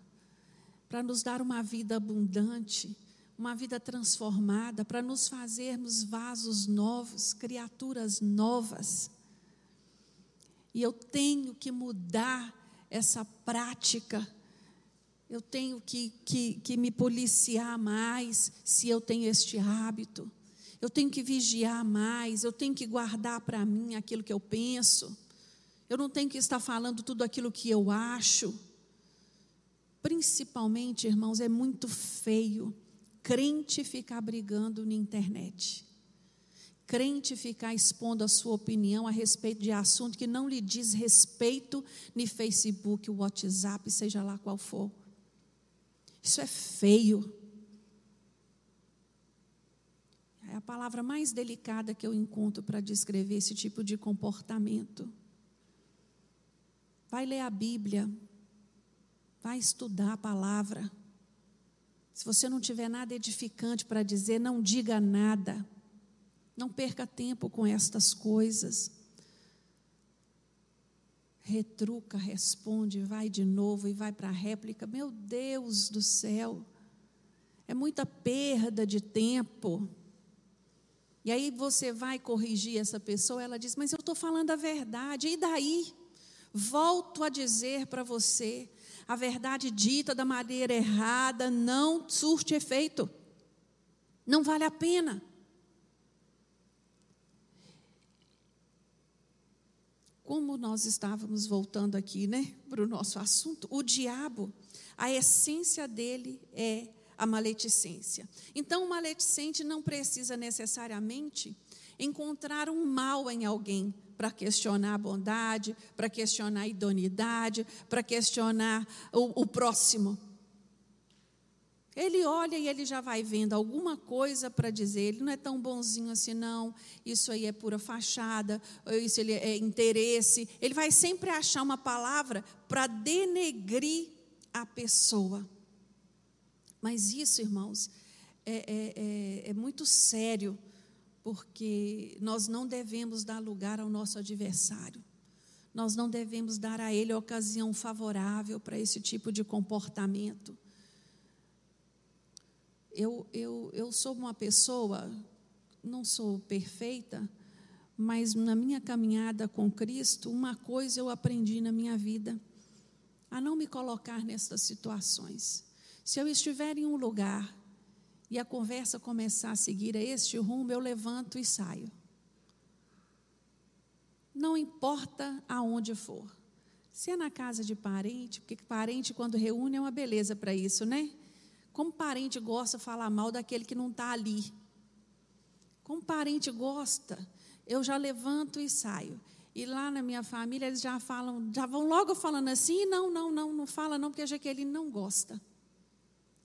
para nos dar uma vida abundante, uma vida transformada, para nos fazermos vasos novos, criaturas novas. E eu tenho que mudar essa prática eu tenho que, que, que me policiar mais se eu tenho este hábito. Eu tenho que vigiar mais, eu tenho que guardar para mim aquilo que eu penso. Eu não tenho que estar falando tudo aquilo que eu acho. Principalmente, irmãos, é muito feio crente ficar brigando na internet. Crente ficar expondo a sua opinião a respeito de assunto que não lhe diz respeito no Facebook, WhatsApp, seja lá qual for. Isso é feio. É a palavra mais delicada que eu encontro para descrever esse tipo de comportamento. Vai ler a Bíblia. Vai estudar a palavra. Se você não tiver nada edificante para dizer, não diga nada. Não perca tempo com estas coisas retruca, responde, vai de novo e vai para a réplica. Meu Deus do céu, é muita perda de tempo. E aí você vai corrigir essa pessoa, ela diz: Mas eu estou falando a verdade, e daí? Volto a dizer para você: a verdade dita da maneira errada não surte efeito, não vale a pena. Como nós estávamos voltando aqui, né, para o nosso assunto, o diabo, a essência dele é a maledicência. Então, o maledicente não precisa necessariamente encontrar um mal em alguém para questionar a bondade, para questionar a idoneidade, para questionar o, o próximo. Ele olha e ele já vai vendo alguma coisa para dizer, ele não é tão bonzinho assim, não, isso aí é pura fachada, isso ele é interesse. Ele vai sempre achar uma palavra para denegrir a pessoa. Mas isso, irmãos, é, é, é, é muito sério, porque nós não devemos dar lugar ao nosso adversário. Nós não devemos dar a ele a ocasião favorável para esse tipo de comportamento. Eu, eu, eu sou uma pessoa, não sou perfeita, mas na minha caminhada com Cristo, uma coisa eu aprendi na minha vida: a não me colocar nessas situações. Se eu estiver em um lugar e a conversa começar a seguir a este rumo, eu levanto e saio. Não importa aonde for. Se é na casa de parente, porque parente, quando reúne, é uma beleza para isso, né? Como parente gosta de falar mal daquele que não está ali. Como parente gosta, eu já levanto e saio. E lá na minha família eles já falam, já vão logo falando assim, não, não, não, não fala não, porque a Jaqueline não gosta.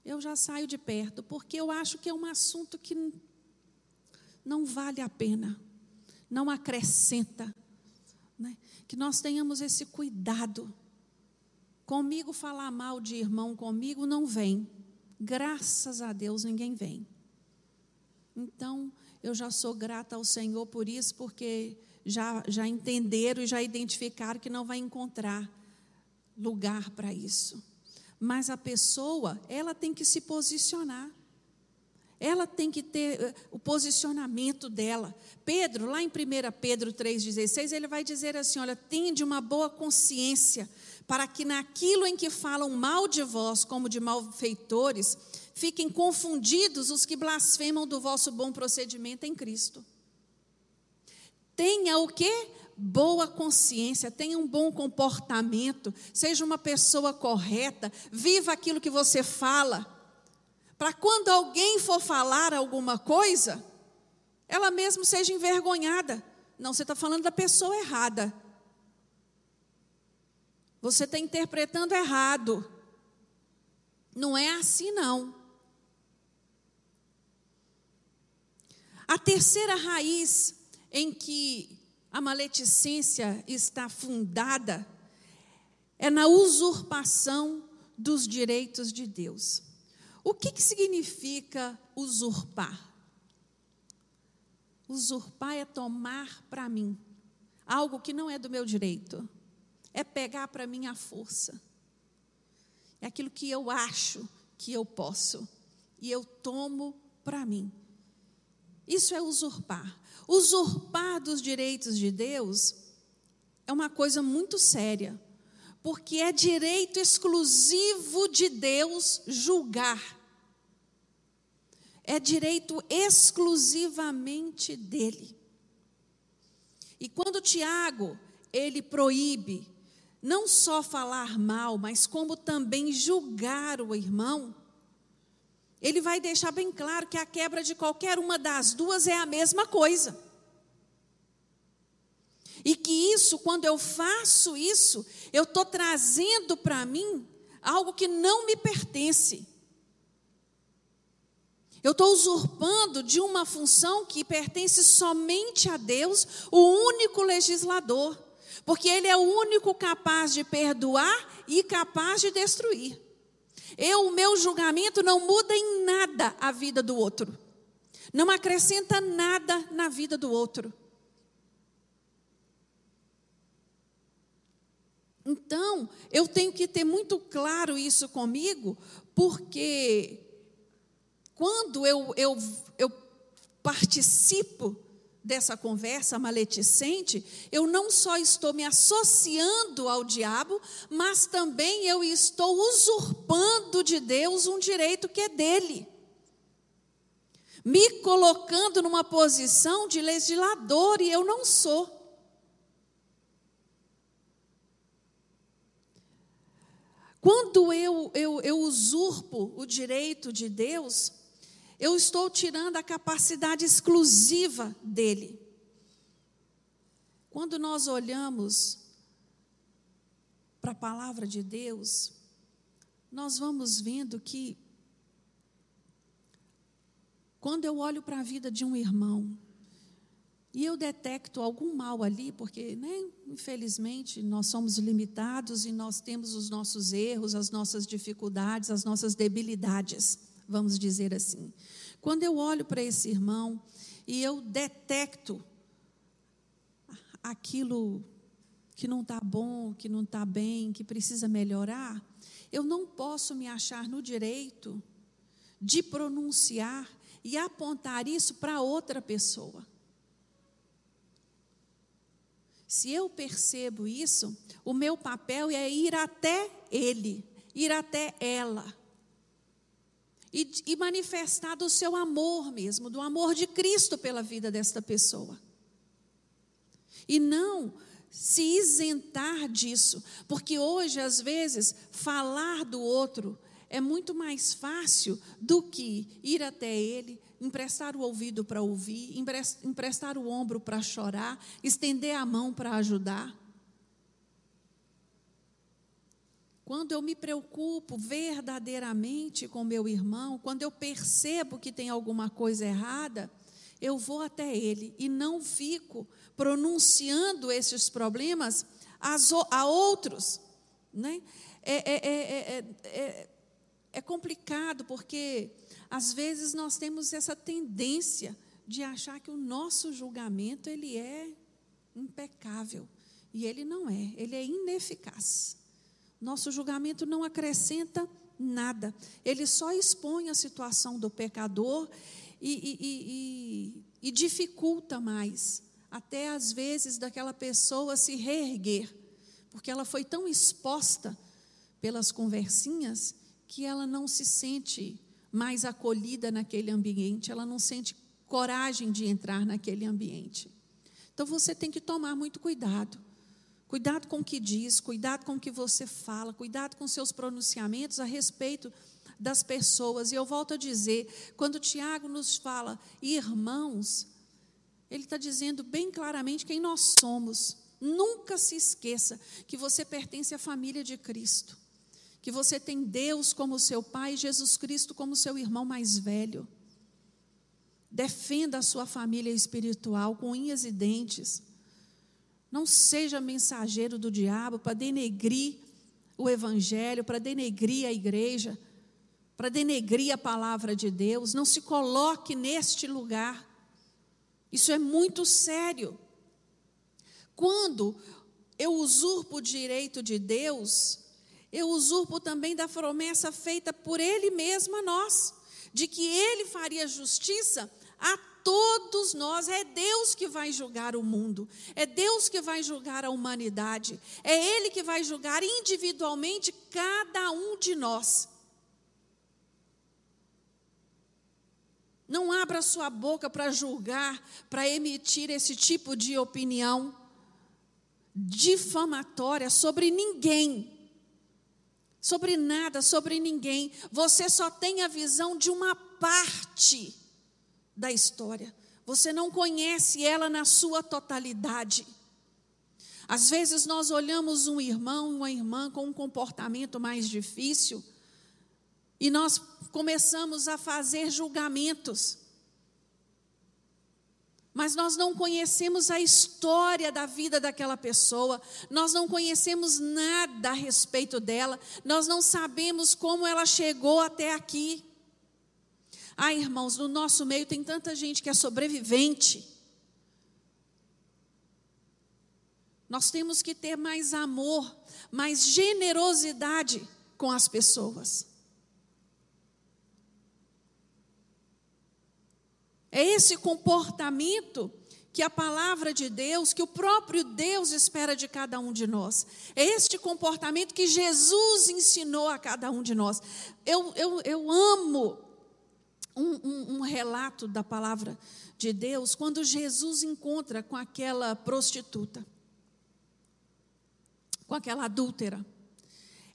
Eu já saio de perto, porque eu acho que é um assunto que não vale a pena, não acrescenta. Né? Que nós tenhamos esse cuidado. Comigo falar mal de irmão comigo não vem. Graças a Deus ninguém vem. Então, eu já sou grata ao Senhor por isso, porque já, já entenderam e já identificaram que não vai encontrar lugar para isso. Mas a pessoa, ela tem que se posicionar. Ela tem que ter eh, o posicionamento dela. Pedro, lá em 1 Pedro 3,16, ele vai dizer assim: olha, tende uma boa consciência, para que naquilo em que falam mal de vós, como de malfeitores, fiquem confundidos os que blasfemam do vosso bom procedimento em Cristo. Tenha o que? Boa consciência, tenha um bom comportamento, seja uma pessoa correta, viva aquilo que você fala para quando alguém for falar alguma coisa, ela mesmo seja envergonhada. Não, você está falando da pessoa errada. Você está interpretando errado. Não é assim, não. A terceira raiz em que a maledicência está fundada é na usurpação dos direitos de Deus. O que, que significa usurpar? Usurpar é tomar para mim algo que não é do meu direito, é pegar para mim a força, é aquilo que eu acho que eu posso e eu tomo para mim. Isso é usurpar. Usurpar dos direitos de Deus é uma coisa muito séria, porque é direito exclusivo de Deus julgar. É direito exclusivamente dele. E quando Tiago, ele proíbe não só falar mal, mas como também julgar o irmão, ele vai deixar bem claro que a quebra de qualquer uma das duas é a mesma coisa. E que isso, quando eu faço isso, eu estou trazendo para mim algo que não me pertence. Eu estou usurpando de uma função que pertence somente a Deus, o único legislador, porque Ele é o único capaz de perdoar e capaz de destruir. Eu, o meu julgamento não muda em nada a vida do outro, não acrescenta nada na vida do outro. Então, eu tenho que ter muito claro isso comigo, porque quando eu, eu, eu participo dessa conversa maledicente, eu não só estou me associando ao diabo, mas também eu estou usurpando de Deus um direito que é dele. Me colocando numa posição de legislador e eu não sou. Quando eu, eu, eu usurpo o direito de Deus, eu estou tirando a capacidade exclusiva dele. Quando nós olhamos para a palavra de Deus, nós vamos vendo que, quando eu olho para a vida de um irmão, e eu detecto algum mal ali, porque, né, infelizmente, nós somos limitados e nós temos os nossos erros, as nossas dificuldades, as nossas debilidades vamos dizer assim. Quando eu olho para esse irmão e eu detecto aquilo que não está bom, que não está bem, que precisa melhorar, eu não posso me achar no direito de pronunciar e apontar isso para outra pessoa. Se eu percebo isso, o meu papel é ir até ele, ir até ela e, e manifestar do seu amor mesmo, do amor de Cristo pela vida desta pessoa. E não se isentar disso, porque hoje, às vezes, falar do outro é muito mais fácil do que ir até ele, emprestar o ouvido para ouvir, emprestar o ombro para chorar, estender a mão para ajudar. Quando eu me preocupo verdadeiramente com meu irmão, quando eu percebo que tem alguma coisa errada, eu vou até ele e não fico pronunciando esses problemas a outros. Né? É, é, é, é, complicado porque, às vezes, nós temos essa tendência de achar que o nosso julgamento ele é impecável. E ele não é, ele é ineficaz. Nosso julgamento não acrescenta nada, ele só expõe a situação do pecador e, e, e, e dificulta mais, até às vezes, daquela pessoa se reerguer, porque ela foi tão exposta pelas conversinhas que ela não se sente mais acolhida naquele ambiente, ela não sente coragem de entrar naquele ambiente. Então você tem que tomar muito cuidado. Cuidado com o que diz, cuidado com o que você fala, cuidado com seus pronunciamentos a respeito das pessoas. E eu volto a dizer, quando Tiago nos fala irmãos, ele está dizendo bem claramente quem nós somos. Nunca se esqueça que você pertence à família de Cristo, que você tem Deus como seu pai e Jesus Cristo como seu irmão mais velho. Defenda a sua família espiritual com unhas e dentes. Não seja mensageiro do diabo para denegrir o Evangelho, para denegrir a igreja, para denegrir a palavra de Deus. Não se coloque neste lugar. Isso é muito sério. Quando eu usurpo o direito de Deus, eu usurpo também da promessa feita por Ele mesmo a nós, de que Ele faria justiça a todos nós. É Deus que vai julgar o mundo, é Deus que vai julgar a humanidade, é Ele que vai julgar individualmente cada um de nós. Não abra sua boca para julgar, para emitir esse tipo de opinião difamatória sobre ninguém. Sobre nada, sobre ninguém. Você só tem a visão de uma parte da história. Você não conhece ela na sua totalidade. Às vezes nós olhamos um irmão, uma irmã com um comportamento mais difícil e nós começamos a fazer julgamentos. Mas nós não conhecemos a história da vida daquela pessoa, nós não conhecemos nada a respeito dela, nós não sabemos como ela chegou até aqui. Ah, irmãos, no nosso meio tem tanta gente que é sobrevivente. Nós temos que ter mais amor, mais generosidade com as pessoas. É esse comportamento que a palavra de Deus, que o próprio Deus espera de cada um de nós. É este comportamento que Jesus ensinou a cada um de nós. Eu, eu, eu amo um, um, um relato da palavra de Deus quando Jesus encontra com aquela prostituta, com aquela adúltera.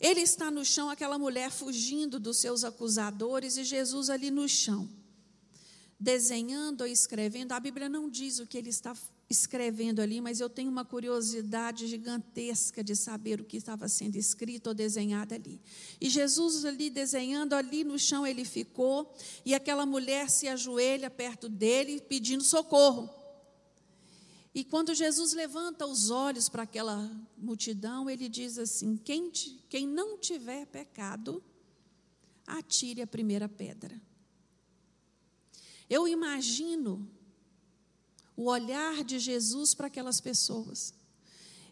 Ele está no chão, aquela mulher fugindo dos seus acusadores e Jesus ali no chão desenhando ou escrevendo. A Bíblia não diz o que ele está escrevendo ali, mas eu tenho uma curiosidade gigantesca de saber o que estava sendo escrito ou desenhado ali. E Jesus ali desenhando, ali no chão ele ficou, e aquela mulher se ajoelha perto dele pedindo socorro. E quando Jesus levanta os olhos para aquela multidão, ele diz assim: quem, quem não tiver pecado, atire a primeira pedra. Eu imagino o olhar de Jesus para aquelas pessoas.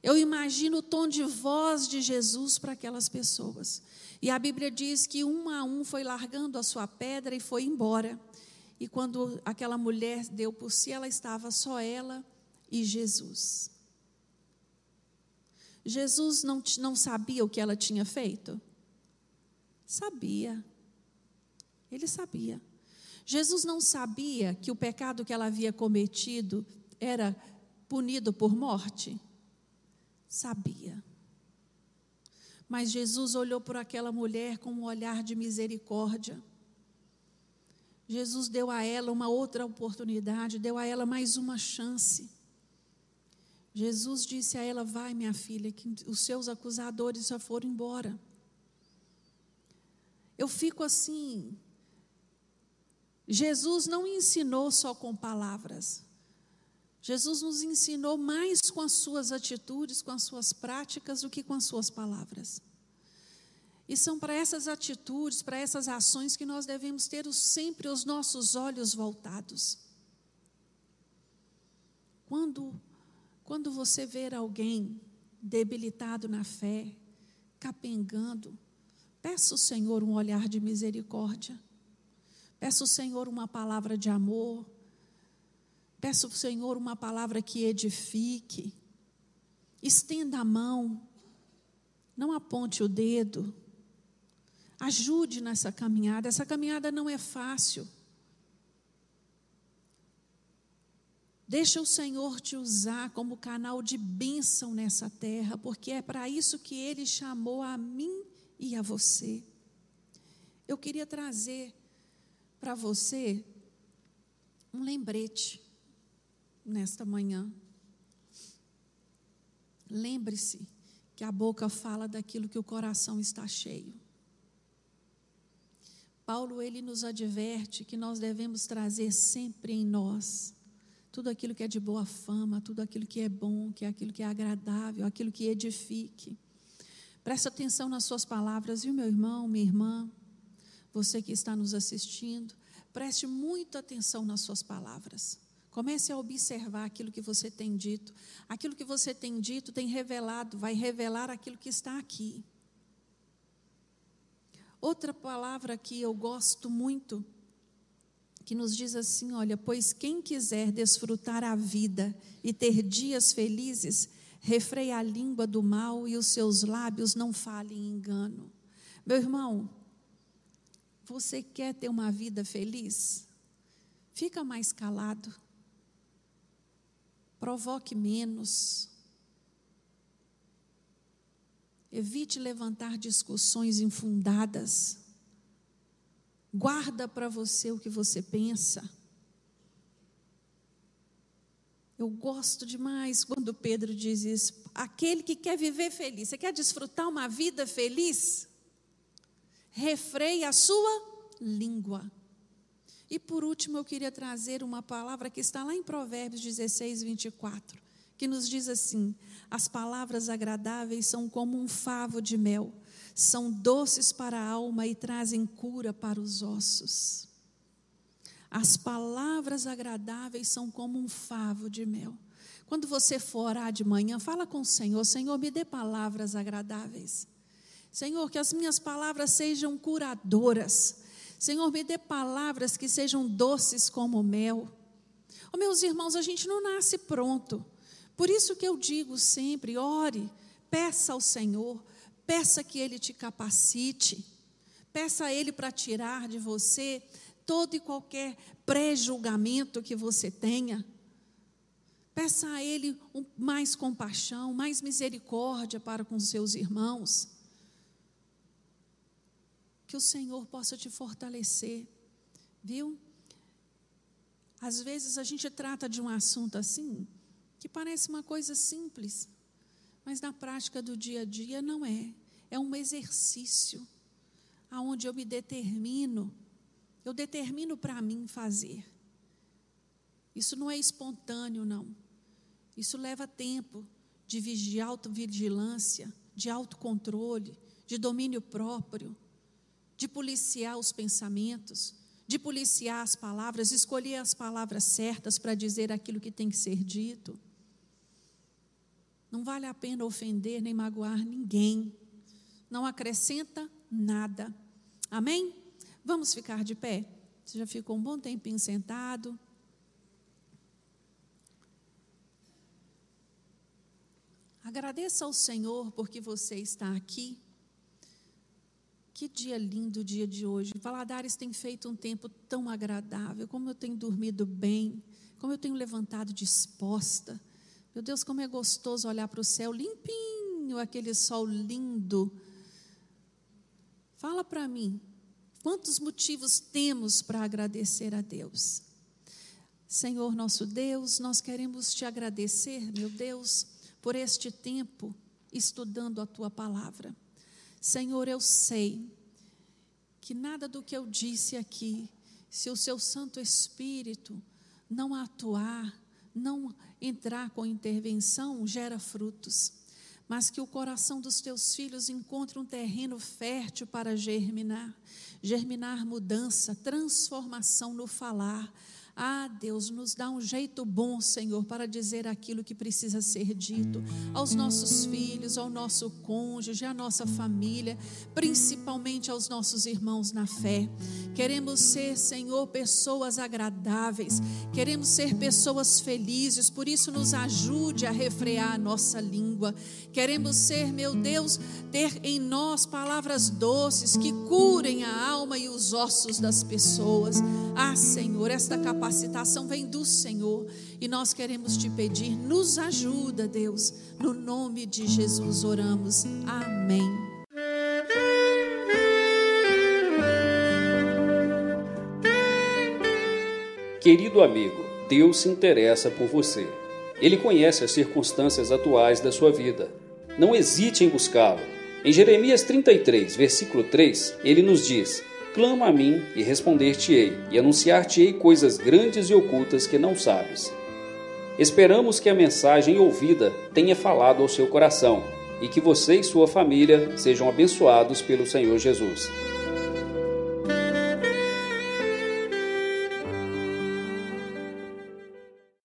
Eu imagino o tom de voz de Jesus para aquelas pessoas. E a Bíblia diz que um a um foi largando a sua pedra e foi embora. E quando aquela mulher deu por si, ela estava só ela e Jesus. Jesus não, não sabia o que ela tinha feito? Sabia. Ele sabia. Jesus não sabia que o pecado que ela havia cometido era punido por morte? Sabia. Mas Jesus olhou por aquela mulher com um olhar de misericórdia. Jesus deu a ela uma outra oportunidade, deu a ela mais uma chance. Jesus disse a ela: Vai, minha filha, que os seus acusadores já foram embora. Eu fico assim, Jesus não ensinou só com palavras. Jesus nos ensinou mais com as suas atitudes, com as suas práticas, do que com as suas palavras. E são para essas atitudes, para essas ações que nós devemos ter sempre os nossos olhos voltados. Quando, quando você ver alguém debilitado na fé, capengando, peça ao Senhor um olhar de misericórdia. Peço ao Senhor uma palavra de amor. Peço ao Senhor uma palavra que edifique. Estenda a mão. Não aponte o dedo. Ajude nessa caminhada. Essa caminhada não é fácil. Deixa o Senhor te usar como canal de bênção nessa terra, porque é para isso que Ele chamou a mim e a você. Eu queria trazer para você um lembrete nesta manhã. Lembre-se que a boca fala daquilo que o coração está cheio. Paulo ele nos adverte que nós devemos trazer sempre em nós tudo aquilo que é de boa fama, tudo aquilo que é bom, que é aquilo que é agradável, aquilo que edifique. Preste atenção nas suas palavras, viu, meu irmão, minha irmã, você que está nos assistindo. Preste muita atenção nas suas palavras. Comece a observar aquilo que você tem dito. Aquilo que você tem dito tem revelado, vai revelar aquilo que está aqui. Outra palavra que eu gosto muito, que nos diz assim: olha, pois quem quiser desfrutar a vida e ter dias felizes, refreia a língua do mal e os seus lábios não falem engano. Meu irmão, você quer ter uma vida feliz? Fica mais calado. Provoque menos. Evite levantar discussões infundadas. Guarda para você o que você pensa. Eu gosto demais quando Pedro diz isso. Aquele que quer viver feliz, você quer desfrutar uma vida feliz? Refreie a sua língua. E por último, eu queria trazer uma palavra que está lá em Provérbios 16, 24, que nos diz assim: As palavras agradáveis são como um favo de mel, são doces para a alma e trazem cura para os ossos. As palavras agradáveis são como um favo de mel. Quando você for orar de manhã, fala com o Senhor: Senhor, me dê palavras agradáveis. Senhor, que as minhas palavras sejam curadoras. Senhor, me dê palavras que sejam doces como mel. Oh, meus irmãos, a gente não nasce pronto. Por isso que eu digo sempre: ore, peça ao Senhor, peça que Ele te capacite, peça a Ele para tirar de você todo e qualquer pré-julgamento que você tenha. Peça a Ele mais compaixão, mais misericórdia para com seus irmãos que o Senhor possa te fortalecer, viu? Às vezes a gente trata de um assunto assim, que parece uma coisa simples, mas na prática do dia a dia não é. É um exercício aonde eu me determino, eu determino para mim fazer. Isso não é espontâneo, não. Isso leva tempo de, autovigilância, de autocontrole, de domínio próprio de policiar os pensamentos, de policiar as palavras, escolher as palavras certas para dizer aquilo que tem que ser dito. Não vale a pena ofender nem magoar ninguém. Não acrescenta nada. Amém? Vamos ficar de pé? Você já ficou um bom tempinho sentado. Agradeça ao Senhor porque você está aqui. Que dia lindo o dia de hoje. Valadares tem feito um tempo tão agradável. Como eu tenho dormido bem. Como eu tenho levantado disposta. Meu Deus, como é gostoso olhar para o céu limpinho, aquele sol lindo. Fala para mim, quantos motivos temos para agradecer a Deus? Senhor nosso Deus, nós queremos te agradecer, meu Deus, por este tempo estudando a tua palavra. Senhor, eu sei que nada do que eu disse aqui, se o seu Santo Espírito não atuar, não entrar com intervenção, gera frutos, mas que o coração dos teus filhos encontre um terreno fértil para germinar, germinar mudança, transformação no falar, ah, Deus, nos dá um jeito bom, Senhor, para dizer aquilo que precisa ser dito aos nossos filhos, ao nosso cônjuge, à nossa família, principalmente aos nossos irmãos na fé. Queremos ser, Senhor, pessoas agradáveis, queremos ser pessoas felizes, por isso nos ajude a refrear a nossa língua. Queremos ser, meu Deus, ter em nós palavras doces que curem a alma e os ossos das pessoas. Ah, Senhor, esta capacitação vem do Senhor e nós queremos te pedir, nos ajuda, Deus. No nome de Jesus oramos. Amém. Querido amigo, Deus se interessa por você. Ele conhece as circunstâncias atuais da sua vida. Não hesite em buscá-lo. Em Jeremias 33, versículo 3, ele nos diz: Clama a mim e responder-te-ei, e anunciar-te-ei coisas grandes e ocultas que não sabes. Esperamos que a mensagem ouvida tenha falado ao seu coração. e que você e sua família sejam abençoados pelo Senhor Jesus.